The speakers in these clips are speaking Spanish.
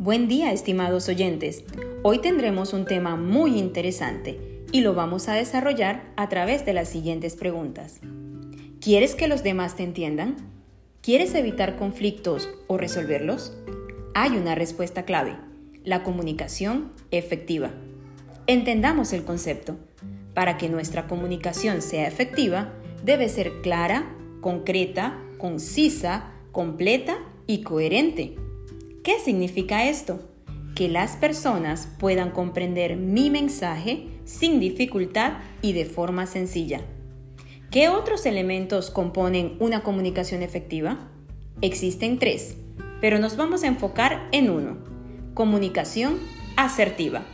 Buen día, estimados oyentes. Hoy tendremos un tema muy interesante y lo vamos a desarrollar a través de las siguientes preguntas. ¿Quieres que los demás te entiendan? ¿Quieres evitar conflictos o resolverlos? Hay una respuesta clave, la comunicación efectiva. Entendamos el concepto. Para que nuestra comunicación sea efectiva, debe ser clara, concreta, concisa, completa y coherente. ¿Qué significa esto? Que las personas puedan comprender mi mensaje sin dificultad y de forma sencilla. ¿Qué otros elementos componen una comunicación efectiva? Existen tres, pero nos vamos a enfocar en uno. Comunicación asertiva,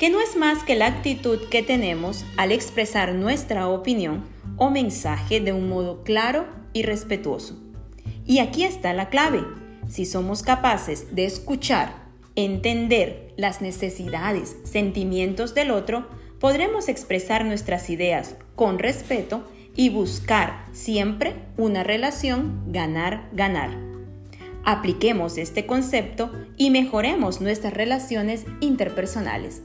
que no es más que la actitud que tenemos al expresar nuestra opinión o mensaje de un modo claro y respetuoso. Y aquí está la clave si somos capaces de escuchar, entender las necesidades, sentimientos del otro, podremos expresar nuestras ideas con respeto y buscar siempre una relación ganar-ganar. Apliquemos este concepto y mejoremos nuestras relaciones interpersonales.